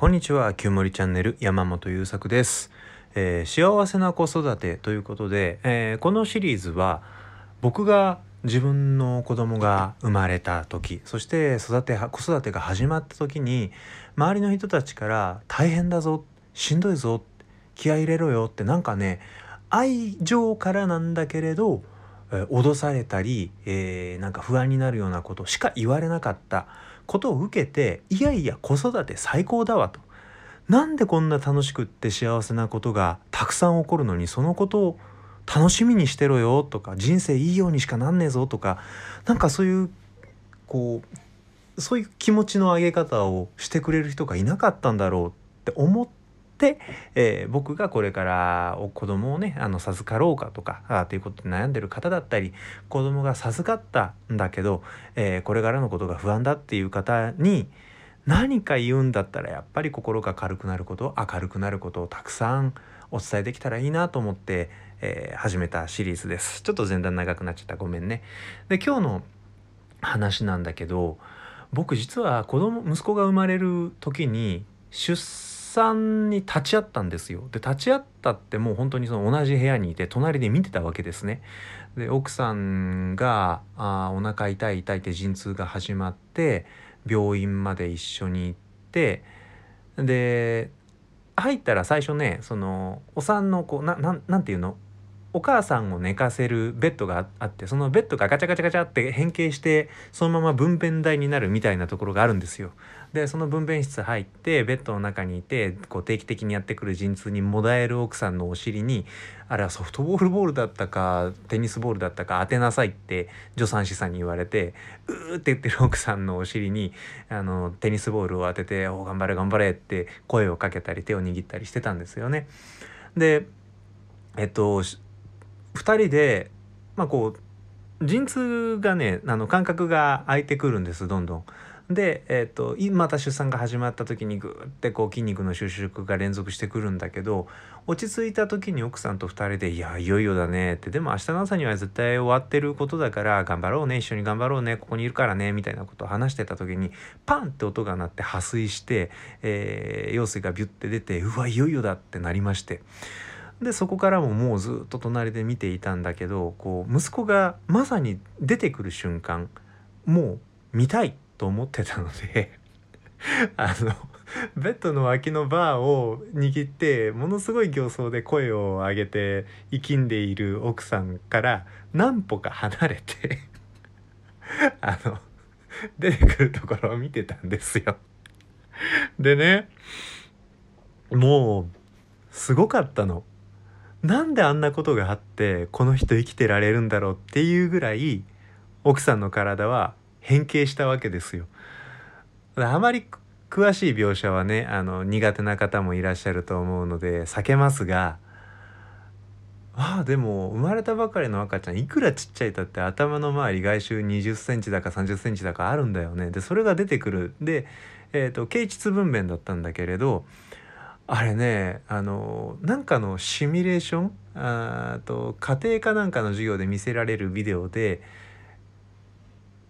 こんにちは、きゅうもりチャンネル山本優作です、えー幸せな子育てということで、えーこのシリーズは僕が自分の子供が生まれた時そして育て子育てが始まった時に周りの人たちから「大変だぞしんどいぞ気合い入れろよ」ってなんかね愛情からなんだけれど、脅されたり、えーなんか不安になるようなことしか言われなかったことを受けていやいや子育て最高だわと。なんでこんな楽しくって幸せなことがたくさん起こるのにそのことを楽しみにしてろよとか人生いいようにしかなんねえぞとかなんかそういうこうそういう気持ちの上げ方をしてくれる人がいなかったんだろうって思って、えー僕がこれからお子供をねあの授かろうかとかあということで悩んでる方だったり子供が授かったんだけど、えーこれからのことが不安だっていう方に何か言うんだったらやっぱり心が軽くなること明るくなることをたくさんお伝えできたらいいなと思って、えー始めたシリーズです。ちょっと前段長くなっちゃった。ごめんね。で今日の話なんだけど僕実は子供息子が生まれる時に出産さんに立ち会ったんですよ。で立ち会ったってもう本当にその同じ部屋にいて隣で見てたわけですね。で奥さんがあお腹痛い痛いって陣痛が始まって病院まで一緒に行ってで入ったら最初ねそのお産のこうなななんていうの？お母さんを寝かせるベッドがあってそのベッドがガチャガチャガチャって変形してそのまま分娩台になるみたいなところがあるんですよ。でその分娩室入ってベッドの中にいてこう定期的にやってくる陣痛にもだえる奥さんのお尻にあれはソフトボールボールだったかテニスボールだったか当てなさいって助産師さんに言われてうーって言ってる奥さんのお尻にあのテニスボールを当てて「お頑張れ頑張れ」って声をかけたり手を握ったりしてたんですよね。でえっと2人でまあこう陣痛がねあの感覚が空いてくるんですどんどん。で、えっとまた出産が始まった時にグーってこう筋肉の収縮が連続してくるんだけど落ち着いた時に奥さんと2人で「いやいよいよだね」って「でも明日の朝には絶対終わってることだから頑張ろうね一緒に頑張ろうねここにいるからね」みたいなことを話してた時にパンって音が鳴って破水して、えー羊水がビュッて出て「うわいよいよだ」ってなりまして。でそこからももうずっと隣で見ていたんだけどこう息子がまさに出てくる瞬間もう見たいと思ってたので あのベッドの脇のバーを握ってものすごい形相で声を上げて生きんでいる奥さんから何歩か離れて あの出てくるところを見てたんですよ。でねもうすごかったの。なんであんなことがあってこの人生きてられるんだろうっていうぐらい奥さんの体は変形したわけですよ。あまり詳しい描写はねあの苦手な方もいらっしゃると思うので避けますがああでも生まれたばかりの赤ちゃんいくらちっちゃいたって頭の周り外周2 0センチだか3 0センチだかあるんだよね。でそれが出てくるで、えー、と経腟分娩だったんだけれどあれねあのなんかのシミュレーションあと家庭科なんかの授業で見せられるビデオで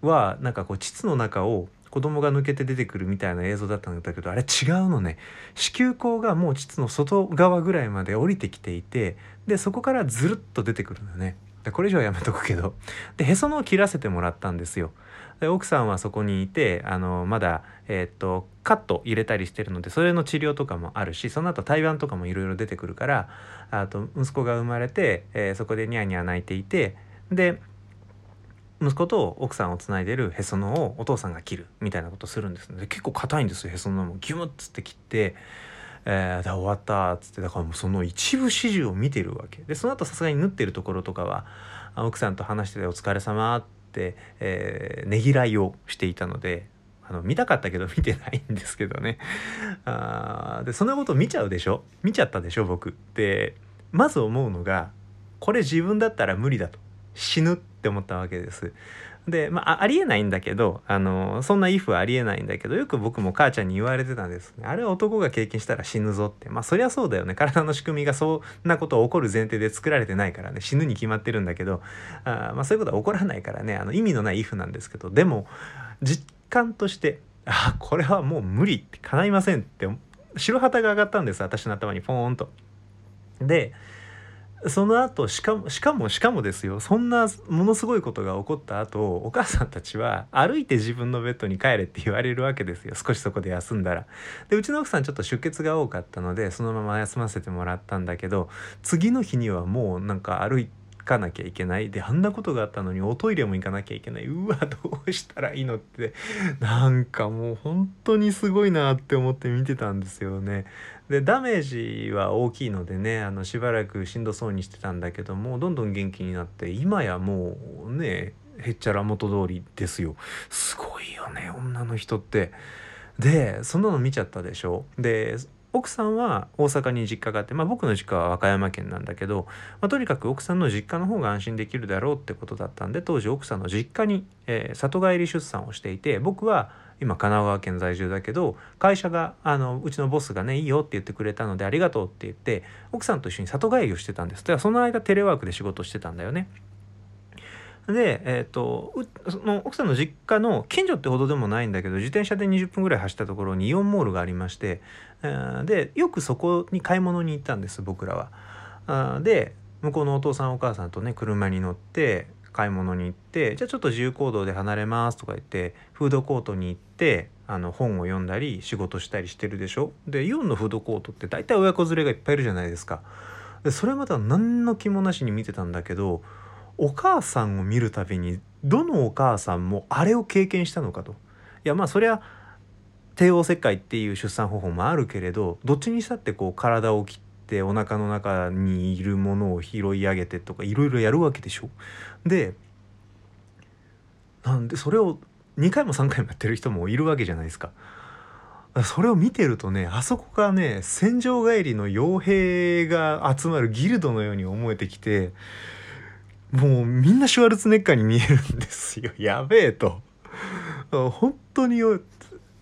はなんかこう膣の中を子供が抜けて出てくるみたいな映像だったんだけどあれ違うのね。子宮口がもう膣の外側ぐらいまで降りてきていてでそこからずるっと出てくるのよね。でこれ以上はやめとくけど。でへそのを切らせてもらったんですよ。で奥さんはそこにいてあのまだ、えーっとカット入れたりしてるのでそれの治療とかもあるしその後台湾とかもいろいろ出てくるからあと息子が生まれて、えーそこでニャーニャー泣いていてで息子と奥さんをつないでるへその緒をお父さんが切るみたいなことするんですで結構硬いんですよへその緒も。ギュムッつって切って。えー、で終わったっつってだからもうその一部始終を見てるわけ。でその後さすがに縫ってるところとかは奥さんと話してて「お疲れ様って、えーねぎらいをしていたのであの見たかったけど見てないんですけどね。あーでそんなこと見ちゃうでしょ？見ちゃったでしょ僕。でまず思うのがこれ自分だったら無理だと。死ぬって思ったわけです。で、まあ、ありえないんだけどあのそんな「if」はありえないんだけどよく僕も母ちゃんに言われてたんですあれは男が経験したら死ぬぞって。まあそりゃそうだよね。体の仕組みがそんなこと起こる前提で作られてないからね。死ぬに決まってるんだけどあまあそういうことは起こらないからね。あの意味のない「if」なんですけどでも実感としてあこれはもう無理って叶いませんって白旗が上がったんです私の頭にポーンと。でその後しかもしかもしかもですよそんなものすごいことが起こった後お母さんたちは歩いて自分のベッドに帰れって言われるわけですよ少しそこで休んだら。でうちの奥さんちょっと出血が多かったのでそのまま休ませてもらったんだけど次の日にはもうなんか歩いてかなきゃいけない。であんなことがあったのにおトイレも行かなきゃいけない。うわどうしたらいいのって。なんかもう本当にすごいなって思って見てたんですよね。でダメージは大きいのでねあのしばらくしんどそうにしてたんだけどもどんどん元気になって今やもうねへっちゃら元通りですよ。すごいよね女の人って。でそんなの見ちゃったでしょ？で奥さんは大阪に実家があって、まあ、僕の実家は和歌山県なんだけど、まあ、とにかく奥さんの実家の方が安心できるだろうってことだったんで当時奥さんの実家に、えー、里帰り出産をしていて僕は今神奈川県在住だけど会社があのうちのボスがねいいよって言ってくれたのでありがとうって言って奥さんと一緒に里帰りをしてたんですだからその間テレワークで仕事してたんだよね。で、えーと、その奥さんの実家の近所ってほどでもないんだけど自転車で20分ぐらい走ったところにイオンモールがありまして、えー、でよくそこに買い物に行ったんです僕らは。あで向こうのお父さんお母さんとね車に乗って買い物に行ってじゃあちょっと自由行動で離れますとか言ってフードコートに行ってあの本を読んだり仕事したりしてるでしょでイオンのフードコートって大体親子連れがいっぱいいるじゃないですか。でそれまた何の気もなしに見てたんだけどお母さんを見るたびにどのお母さんもあれを経験したのかと。いやまあそりゃ帝王切開っていう出産方法もあるけれどどっちにしたってこう体を切ってお腹の中にいるものを拾い上げてとかいろいろやるわけでしょ。でなんでそれを2回も3回もやってる人もいるわけじゃないですか。それを見てるとねあそこがね戦場帰りの傭兵が集まるギルドのように思えてきてもうみんなシュワルツネッカーに見えるんですよ。やべえと。本当に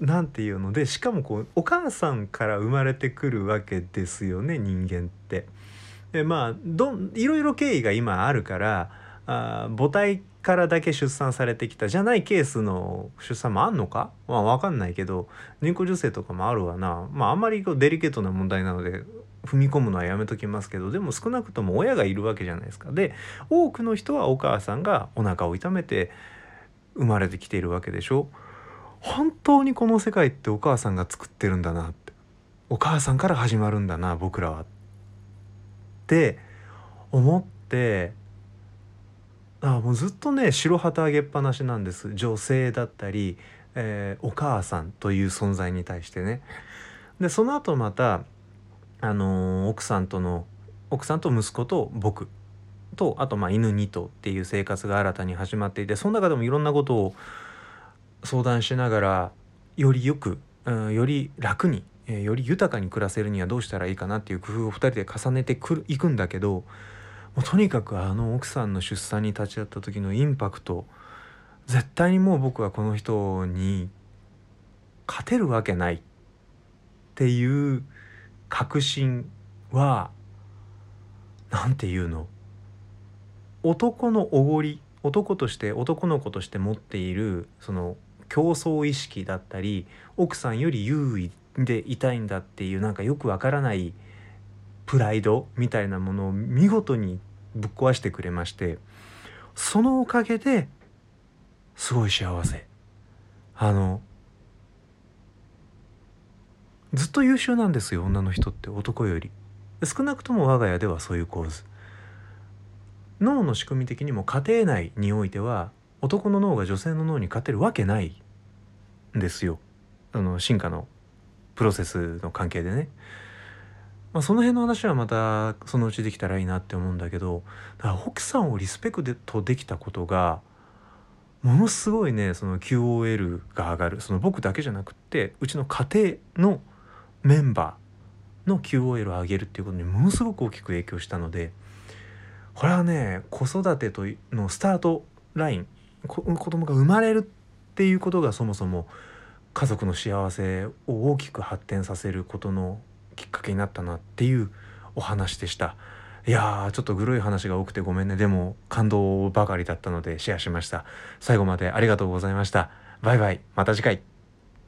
何て言うのでしかもこうお母さんから生まれてくるわけですよね人間って。でまあどいろいろ経緯が今あるからあ母体からだけ出産されてきたじゃないケースの出産もあんのか？まあ分かんないけど人工授精とかもあるわな。まああんまりこうデリケートな問題なので踏み込むのはやめときますけどでも少なくとも親がいるわけじゃないですか。で多くの人はお母さんがお腹を痛めて生まれてきているわけでしょ。本当にこの世界ってお母さんが作ってるんだなってお母さんから始まるんだな僕らはって思ってあもうずっとね白旗あげっぱなしなんです女性だったり、えー、お母さんという存在に対してね。でその後またあの、奥さんとの奥さんと息子と僕。とあとまあ犬2頭っていう生活が新たに始まっていてその中でもいろんなことを相談しながらよりよく、うん、より楽に、え、より豊かに暮らせるにはどうしたらいいかなっていう工夫を2人で重ねてくるいくんだけどもうとにかくあの奥さんの出産に立ち会った時のインパクト絶対にもう僕はこの人に勝てるわけないっていう確信は何て言うの？男のおごり男として男の子として持っているその競争意識だったり奥さんより優位でいたいんだっていうなんかよくわからないプライドみたいなものを見事にぶっ壊してくれましてそのおかげですごい幸せ。あのずっと優秀なんですよ女の人って男より。少なくとも我が家ではそういう構図。脳の仕組み的にも家庭内においては男の脳が女性の脳に勝てるわけないんですよ。あの進化のプロセスの関係でね、まあ、その辺の話はまたそのうちできたらいいなって思うんだけどだから奥さんをリスペクトできたことがものすごいねその QOL が上がる。その僕だけじゃなくってうちの家庭のメンバーの QOL を上げるっていうことにものすごく大きく影響したのでこれはね子育てとのスタートライン子供が生まれるっていうことがそもそも家族の幸せを大きく発展させることのきっかけになったなっていうお話でした。いやーちょっとグロい話が多くてごめんね。でも感動ばかりだったのでシェアしました。最後までありがとうございました。バイバイ。また次回。